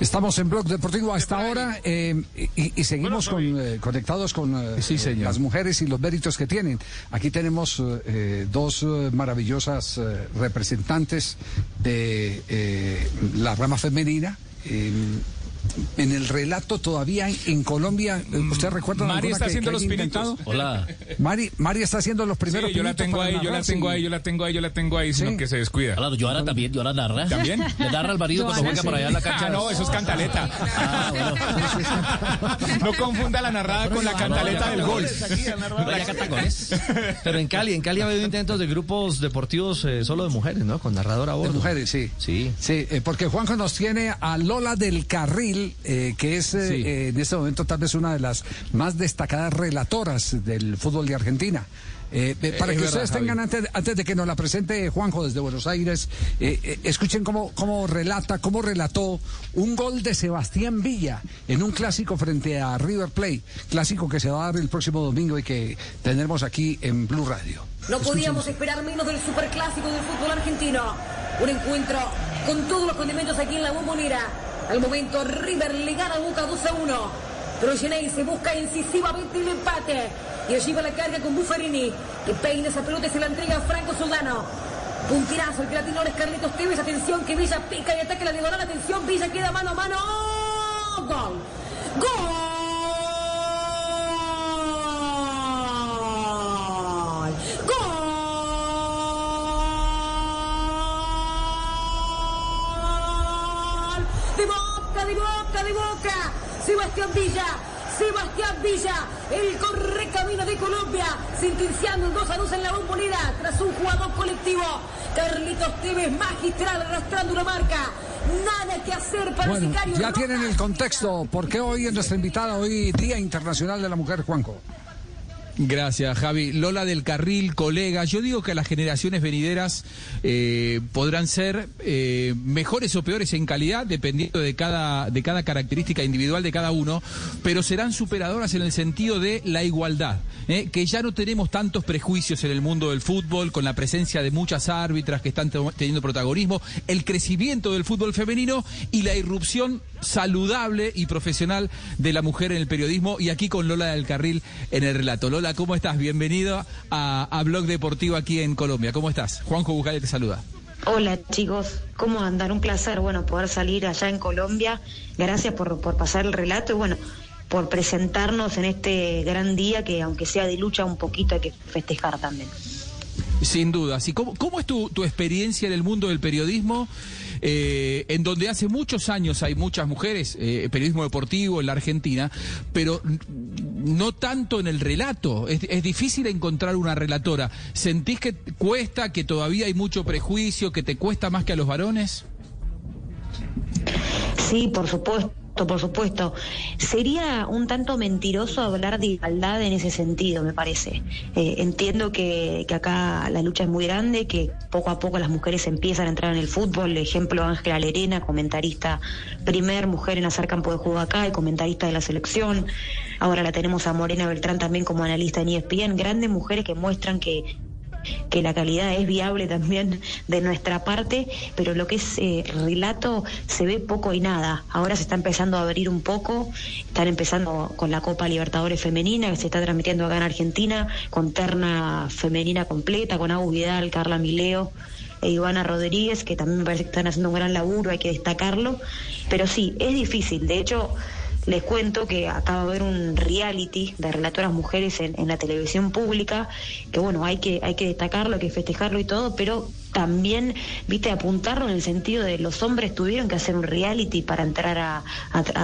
Estamos en Blog Deportivo hasta ahora eh, y, seguimos con, eh, conectados con eh, las mujeres y los méritos que tienen. Aquí tenemos dos maravillosas representantes de la rama femenina en el relato todavía en Colombia, ¿usted recuerda? Mari está haciendo los pinitos. Hola. Mari, Mari está haciendo los primeros sí, yo la tengo ahí, yo la tengo ahí, yo la tengo ahí, yo la tengo ahí, sino que se descuida. Claro, yo ahora también, yo ahora narra. ¿También? Le narra al marido cuando juega por allá en la cancha. Ah, no, eso es cantaleta. Ah, bueno. no confunda la narrada con la cantaleta del gol. Pero en Cali, en Cali ha habido intentos de grupos deportivos eh, solo de mujeres, ¿no? Con narrador a bordo. De mujeres, sí. Sí. Sí, eh, porque Juanjo nos tiene a Lola del Carril eh, que es eh, eh, en este momento tal vez una de las más destacadas relatoras del fútbol de Argentina. para que ustedes tengan, antes, antes, de que nos la presente Juanjo desde Buenos Aires, escuchen cómo, cómo relata, cómo relató un gol de Sebastián Villa en un clásico frente a River Plate, clásico que se va a dar el próximo domingo y que tendremos aquí en Blue Radio. No podíamos esperar menos del superclásico del fútbol argentino. Un encuentro con todos los condimentos aquí en la bombonera al momento River le gana a Boca 2 a 1. Pero se busca incisivamente el empate. Y allí va la carga con Buffarini, que peina esa pelota y se la entrega a Franco Soldano. Puntirazo, el que la es Carlitos Tevez. Atención, que Villa pica y ataca la diagonal. Atención, Villa queda mano a mano. ¡Gol! ¡Gol! Sebastián Villa, Sebastián Villa, el corre camino de Colombia, sentenciando un 2 a 2 en la bombonera tras un jugador colectivo. Carlitos Tevez, magistral, arrastrando una marca. Nada que hacer para bueno, el sicario. Ya tienen el contexto. porque hoy es nuestra invitada, hoy Día Internacional de la Mujer, Juanjo? Gracias, Javi. Lola del Carril, colega. Yo digo que las generaciones venideras eh, podrán ser eh, mejores o peores en calidad, dependiendo de cada, de cada característica individual de cada uno, pero serán superadoras en el sentido de la igualdad. ¿Eh? Que ya no tenemos tantos prejuicios en el mundo del fútbol, con la presencia de muchas árbitras que están teniendo protagonismo, el crecimiento del fútbol femenino y la irrupción saludable y profesional de la mujer en el periodismo. Y aquí con Lola del Carril en el relato. Lola, ¿cómo estás? Bienvenido a, Blog Deportivo aquí en Colombia. ¿Cómo estás? Juanjo Bujale te saluda. Hola chicos, ¿cómo andan? Un placer, bueno, poder salir allá en Colombia. Gracias por, por pasar el relato y bueno, por presentarnos en este gran día que aunque sea de lucha un poquito hay que festejar también. Sin duda. ¿Cómo, ¿Cómo es tu, tu experiencia en el mundo del periodismo? Eh, en donde hace muchos años hay muchas mujeres, eh, periodismo deportivo en la Argentina, pero no tanto en el relato. Es, es, difícil encontrar una relatora. ¿Sentís que cuesta, que todavía hay mucho prejuicio, que te cuesta más que a los varones? Sí, por supuesto por supuesto. Sería un tanto mentiroso hablar de igualdad en ese sentido, me parece. Eh, entiendo que, acá la lucha es muy grande, que poco a poco las mujeres empiezan a entrar en el fútbol. Ejemplo, Ángela Lerena, comentarista, primer mujer en hacer campo de juego acá y comentarista de la selección. Ahora la tenemos a Morena Beltrán también como analista en ESPN. Grandes mujeres que muestran que que la calidad es viable también de nuestra parte, pero lo que es eh, relato se ve poco y nada. Ahora se está empezando a abrir un poco, están empezando con la Copa Libertadores Femenina, que se está transmitiendo acá en Argentina, con terna femenina completa, con Agus Vidal, Carla Mileo e Ivana Rodríguez, que también me parece que están haciendo un gran laburo, hay que destacarlo. Pero sí, es difícil. De hecho, les cuento que acaba de haber un reality de relatoras mujeres en, en, la televisión pública, que bueno, hay que, hay que destacarlo, hay que festejarlo y todo, pero también, viste, apuntarlo en el sentido de los hombres tuvieron que hacer un reality para entrar a,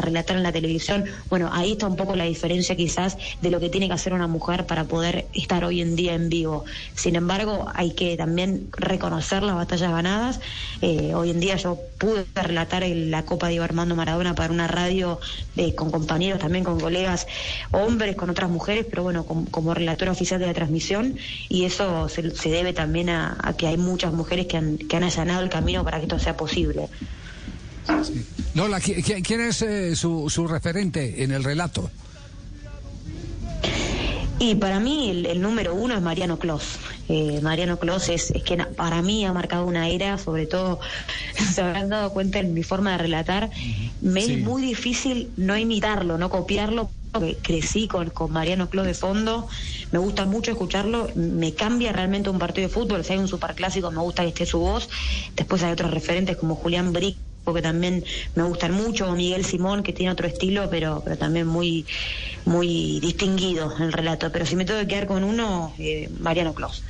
relatar en la televisión. Bueno, ahí está un poco la diferencia quizás de lo que tiene que hacer una mujer para poder estar hoy en día en vivo. Sin embargo, hay que también reconocer las batallas ganadas. Eh, hoy en día yo pude relatar la Copa de Armando Maradona para una radio eh, con compañeros, también con colegas, hombres, con otras mujeres, pero bueno, como, relatora oficial de la transmisión y eso se, debe también a, a que hay muchas mujeres que han, que han allanado el camino para que esto sea posible. Lola, ¿quién, es eh, su, su referente en el relato? Y para mí el, número uno es Mariano Clos. Eh, Mariano Clos es, es, que para mí ha marcado una era, sobre todo se habrán dado cuenta en mi forma de relatar, me es muy difícil no imitarlo, no copiarlo, porque crecí con, con Mariano Clos de fondo, me gusta mucho escucharlo, me cambia realmente un partido de fútbol, si hay un superclásico me gusta que esté su voz, después hay otros referentes como Julián Brick que también me gustan mucho, Miguel Simón, que tiene otro estilo, pero, pero también muy, muy distinguido el relato. Pero si me tengo que quedar con uno, eh, Mariano Claus.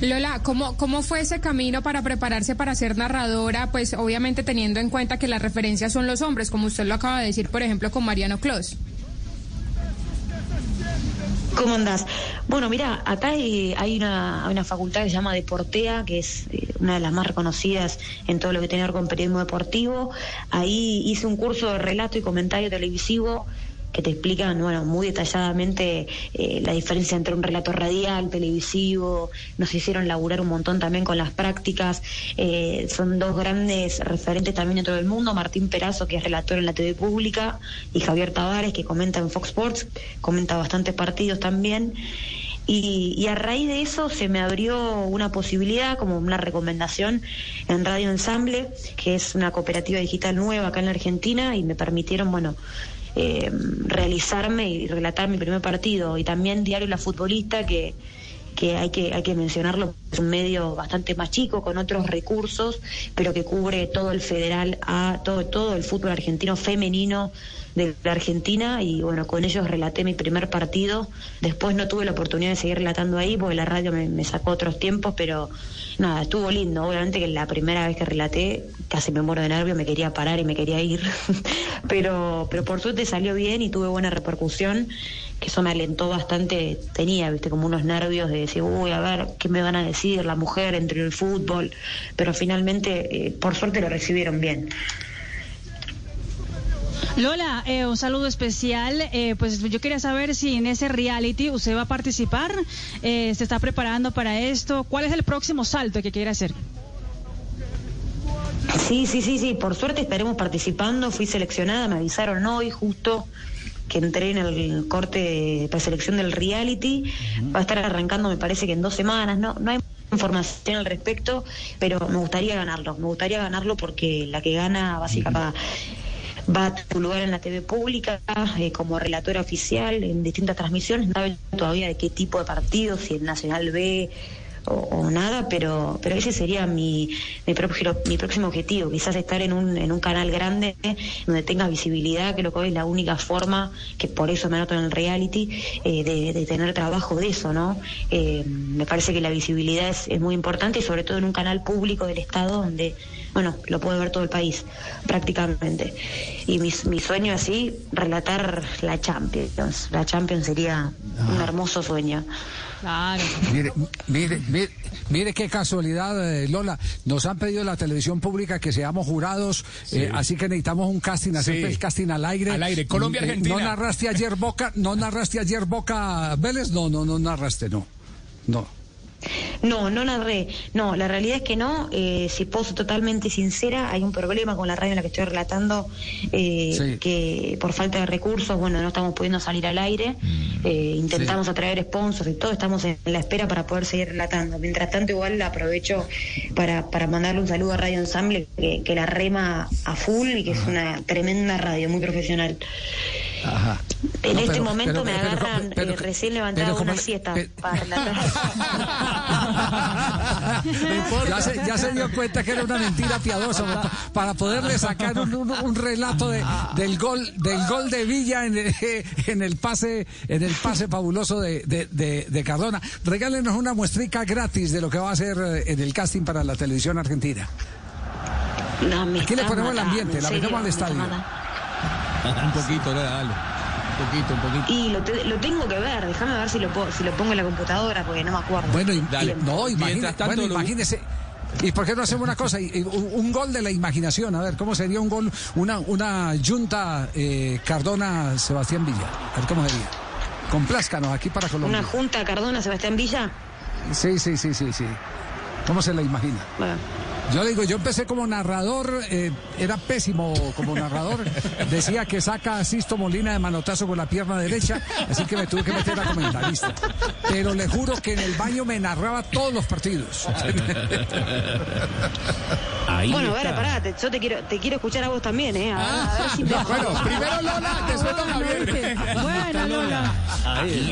Lola, ¿cómo, ¿cómo fue ese camino para prepararse para ser narradora? Pues obviamente teniendo en cuenta que las referencias son los hombres, como usted lo acaba de decir, por ejemplo, con Mariano Claus. ¿Cómo andás? Bueno, mira, acá hay, una, una, facultad que se llama Deportea, que es eh, una de las más reconocidas en todo lo que tiene que ver con periodismo deportivo. Ahí hice un curso de relato y comentario televisivo que te explican bueno, muy detalladamente eh, la diferencia entre un relato radial, televisivo, nos hicieron laburar un montón también con las prácticas, eh, son dos grandes referentes también en todo el mundo, Martín Perazo, que es relator en la TV pública, y Javier Tavares, que comenta en Fox Sports, comenta bastantes partidos también. Y, y, a raíz de eso se me abrió una posibilidad, como una recomendación en Radio Ensamble, que es una cooperativa digital nueva acá en la Argentina, y me permitieron, bueno, eh, realizarme y relatar mi primer partido. Y también Diario La Futbolista, que, que hay que hay que mencionarlo, es un medio bastante más chico, con otros recursos, pero que cubre todo el federal, a todo, todo el fútbol argentino femenino de la Argentina y bueno, con ellos relaté mi primer partido. Después no tuve la oportunidad de seguir relatando ahí porque la radio me, sacó otros tiempos, pero nada, estuvo lindo. Obviamente que la primera vez que relaté casi me muero de nervio, me quería parar y me quería ir, pero, pero por suerte salió bien y tuve buena repercusión que eso me alentó bastante, tenía, viste, como unos nervios de decir, uy, a ver, ¿qué me van a decir la mujer entre el fútbol? Pero finalmente, eh, por suerte lo recibieron bien. Lola, eh, un saludo especial. Eh, pues yo quería saber si en ese reality usted va a participar, eh, se está preparando para esto. ¿Cuál es el próximo salto que quiere hacer? Sí, sí, sí, sí. Por suerte estaremos participando. Fui seleccionada, me avisaron hoy justo que entré en el corte de preselección del reality. Va a estar arrancando, me parece que en dos semanas. No, no hay información al respecto, pero me gustaría ganarlo. Me gustaría ganarlo porque la que gana básicamente va a tu lugar en la TV pública eh, como relatora oficial en distintas transmisiones. No sabe todavía de qué tipo de partido, si el Nacional B o, nada, pero pero ese sería mi, mi, mi próximo objetivo, quizás estar en un, en un canal grande donde tenga visibilidad, creo que hoy es la única forma, que por eso me anoto en el reality, eh, de, tener trabajo de eso, ¿no? Eh, me parece que la visibilidad es, es muy importante y sobre todo en un canal público del Estado donde bueno, lo puede ver todo el país prácticamente. Y mi, mi sueño así, relatar la Champions. La Champions sería un ah. hermoso sueño. Claro. Mire, mire, mire, mire qué casualidad, eh, Lola. Nos han pedido la televisión pública que seamos jurados, eh, así que necesitamos un casting, hacer el casting al aire. Al aire, Colombia, eh, Argentina. ¿No narraste ayer Boca, no narraste ayer Boca Vélez? No, no, no narraste, no. No. No, no narré. No, la realidad es que no. Eh, si puedo ser totalmente sincera, hay un problema con la radio en la que estoy relatando, eh, que por falta de recursos, bueno, no estamos pudiendo salir al aire. Mm. Eh, intentamos atraer sponsors y todo, estamos en la espera para poder seguir relatando. Mientras tanto, igual aprovecho para, para mandarle un saludo a Radio Ensamble, que, que la rema a full y que es una tremenda radio, muy profesional. En este momento me agarran eh, recién levantado una siesta para ya, se, ya se dio cuenta que era una mentira piadosa para poderle sacar un, relato de, del gol del gol de Villa en el, en el pase en el pase fabuloso de, de, de, Cardona. Regálenos una muestrica gratis de lo que va a hacer eh, en el casting para la televisión argentina. Aquí le ponemos el ambiente, la metemos al estadio un poquito, dale. Un poquito, un poquito. Y lo, lo tengo que ver, déjame ver si lo, si lo pongo en la computadora porque no me acuerdo. Bueno, y, dale. no, bueno, imagínese. ¿Y por qué no hacemos una cosa? Un, gol de la imaginación. A ver, ¿cómo sería un gol? Una, una junta eh, Cardona-Sebastián Villa. A ver cómo sería. Complázcanos aquí para Colombia. ¿Una junta Cardona-Sebastián Villa? Sí, sí, sí, sí, sí. ¿Cómo se la imagina? Bueno. Yo digo, yo empecé como narrador, eh, era pésimo como narrador. Decía que saca a Sisto Molina de manotazo con la pierna derecha, así que me tuve que meter a comentarista. Pero le juro que en el baño me narraba todos los partidos. bueno, a ver, pará, yo te quiero, te quiero escuchar a vos también, ¿eh? A, ver, a ver si me... Bueno, primero Lola, después Don Javier. Bueno, Lola.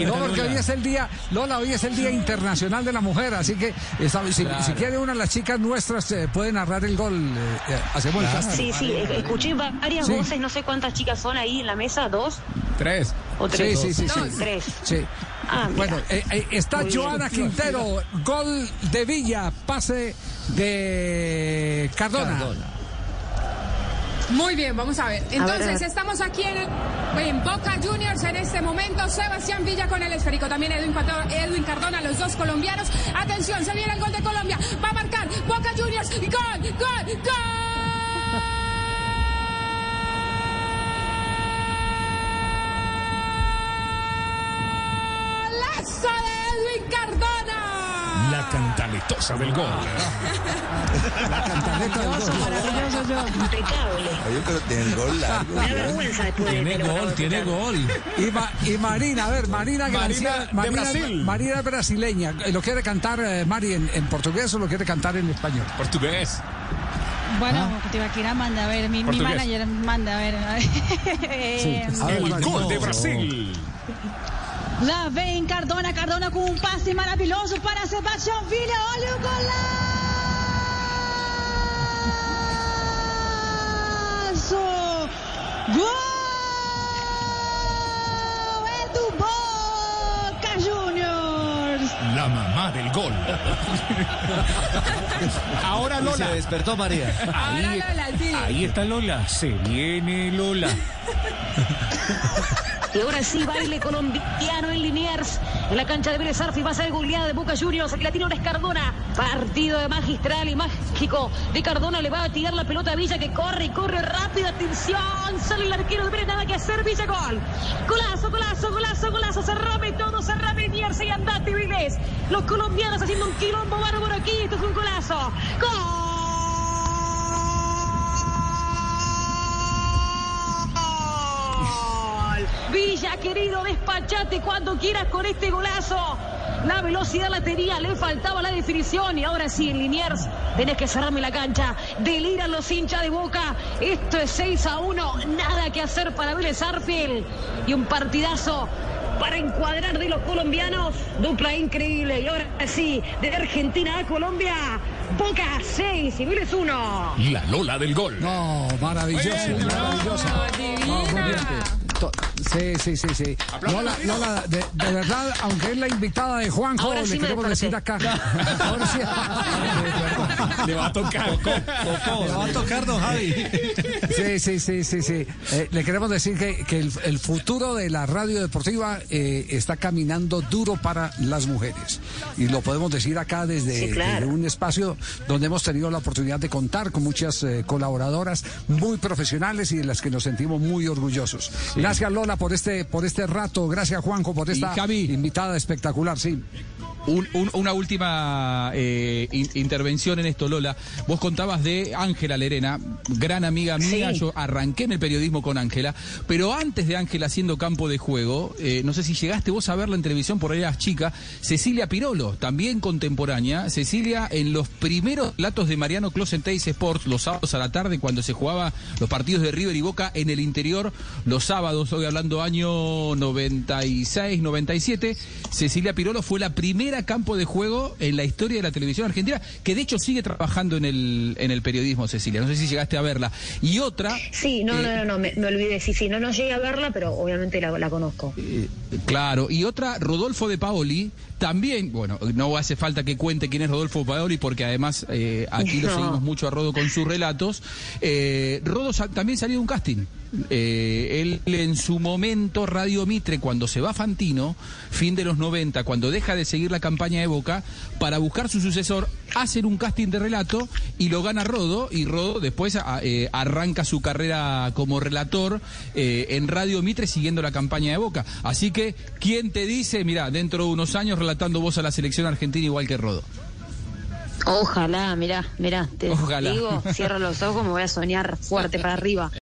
No, porque hoy es el día, Lola, hoy es el Día Internacional de la Mujer, así que esta- si, si quiere una de las chicas nuestras eh, puede narrar el gol. eh, eh, hacemos el casting. Sí, sí, escuché varias Sí. voces, no sé cuántas chicas son ahí en la mesa, ¿dos Tres. o Sí, tres? sí, sí, sí. Tres. Sí. Ah. Bueno, eh, eh, está Muy bien. Joana Quintero, gol de Villa, pase de Cardona. Muy bien, vamos a ver. Entonces, a ver. estamos aquí en, en Boca Juniors en este momento. Sebastián Villa con el esférico. También Edwin, Pato- Edwin Cardona, los dos colombianos. Atención, se viene el gol de Colombia. Va a marcar Boca Juniors. ¡Gol! ¡Gol! ¡Golazo cantaletosa del gol. La cantaleta del gol. Maravilloso yo. Impecable. Yo creo que tiene el gol largo. Me da vergüenza después de Tiene de gol, de tiene escuchar. gol. Y, Ma- y Marina, a ver, Marina de Marina, Brasil. Marina es brasileña. ¿Lo quiere cantar eh, Mari en, en portugués o lo quiere cantar en español? Portugués. Bueno, Tibaquira manda, a ver, mi, manager manda, a ver. a ver. Eh, A ver, El gol de Brasil. Lá vem Cardona, Cardona com um passe maravilhoso para Sebastião Villa. Olha o golaço! Gol! É do Boca Juniors! La mamá del gol. Ahora Se Lola. despertó María. Ahora Lola, sí. Ahí está Lola. Se viene Lola. Y ahora sí, baile colombiano en Liniers. En la cancha de Vélez Arfi va a ser goleada de Boca Juniors. Aquí la tiene ahora es Cardona. Partido de magistral y mágico. De Cardona le va a tirar la pelota a Villa que corre y corre rápido. Atención. Sale el arquero de Vélez. Nada que hacer. Villa gol. Golazo, golazo, golazo, golazo. Cerrame todo. Cerrame Liniers y andate Vélez. Los colombianos haciendo un quilombo bárbaro aquí. Esto es un golazo. Gol. Villa, querido, despachate cuando quieras con este golazo. La velocidad la tenía, le faltaba la definición y ahora sí en Liniers tenés que cerrarme la cancha. Deliran los hinchas de Boca. Esto es 6 a 1, nada que hacer para Vélez Arfield y un partidazo para encuadrar de los colombianos. Dupla increíble y ahora sí, de Argentina a Colombia. Boca 6 y Vélez 1. La Lola del gol. No, maravilloso, maravilloso. No, muy bien. To- Sí, sí, sí, sí. Lola, Lola, de, de verdad, aunque es la invitada de Juanjo, Ahora le sí me queremos decir acá. Ahora sí. Le va a tocar. Le va a tocar, don Javi. Sí, sí, sí, sí, sí. Eh, le queremos decir que, que el, el futuro de la radio deportiva eh, está caminando duro para las mujeres. Y lo podemos decir acá desde, Sí, claro. desde un espacio donde hemos tenido la oportunidad de contar con muchas eh, colaboradoras muy profesionales y de las que nos sentimos muy orgullosos. Gracias Lola por este, por este rato, gracias Juanjo por esta Javi. invitada espectacular, sí. Un- un- una última eh, in- intervención en esto, Lola. Vos contabas de Ángela Lerena, gran amiga mía. Sí. Yo arranqué en el periodismo con Ángela, pero antes de Ángela haciendo campo de juego, eh, no sé si llegaste vos a verla en televisión, por ahí eras chica, Cecilia Pirolo, también contemporánea. Cecilia en los primeros latos de Mariano Clos en Teis Sports, los sábados a la tarde, cuando se jugaba los partidos de River y Boca en el interior, los sábados, hoy hablando año 96, 97, Cecilia Pirolo fue la primera campo de juego en la historia de la televisión argentina, que de hecho sigue trabajando en el, en el periodismo, Cecilia. No sé si llegaste a verla. Y otra. Sí, no, eh, no, no, no, me, me olvidé. Sí, sí, no, no llegué a verla, pero obviamente la, la conozco. eh, claro, y otra, Rodolfo de Paoli, también, bueno, no hace falta que cuente quién es Rodolfo Paoli, porque además eh, aquí lo seguimos mucho a Rodo con sus relatos. Eh, Rodo sa- también salió de un casting. Eh, él en su momento, Radio Mitre, cuando se va Fantino, fin de los 90, cuando deja de seguir la campaña de Boca, para buscar su sucesor, hacen un casting de relato y lo gana Rodo, y Rodo después a- eh, arranca su carrera como relator eh, en Radio Mitre siguiendo la campaña de Boca. Así que, ¿quién te dice, mira, dentro de unos años relatando vos a la selección argentina igual que Rodo? Ojalá, mirá, mirá, te Ojalá. digo, cierro los ojos, me voy a soñar fuerte para arriba.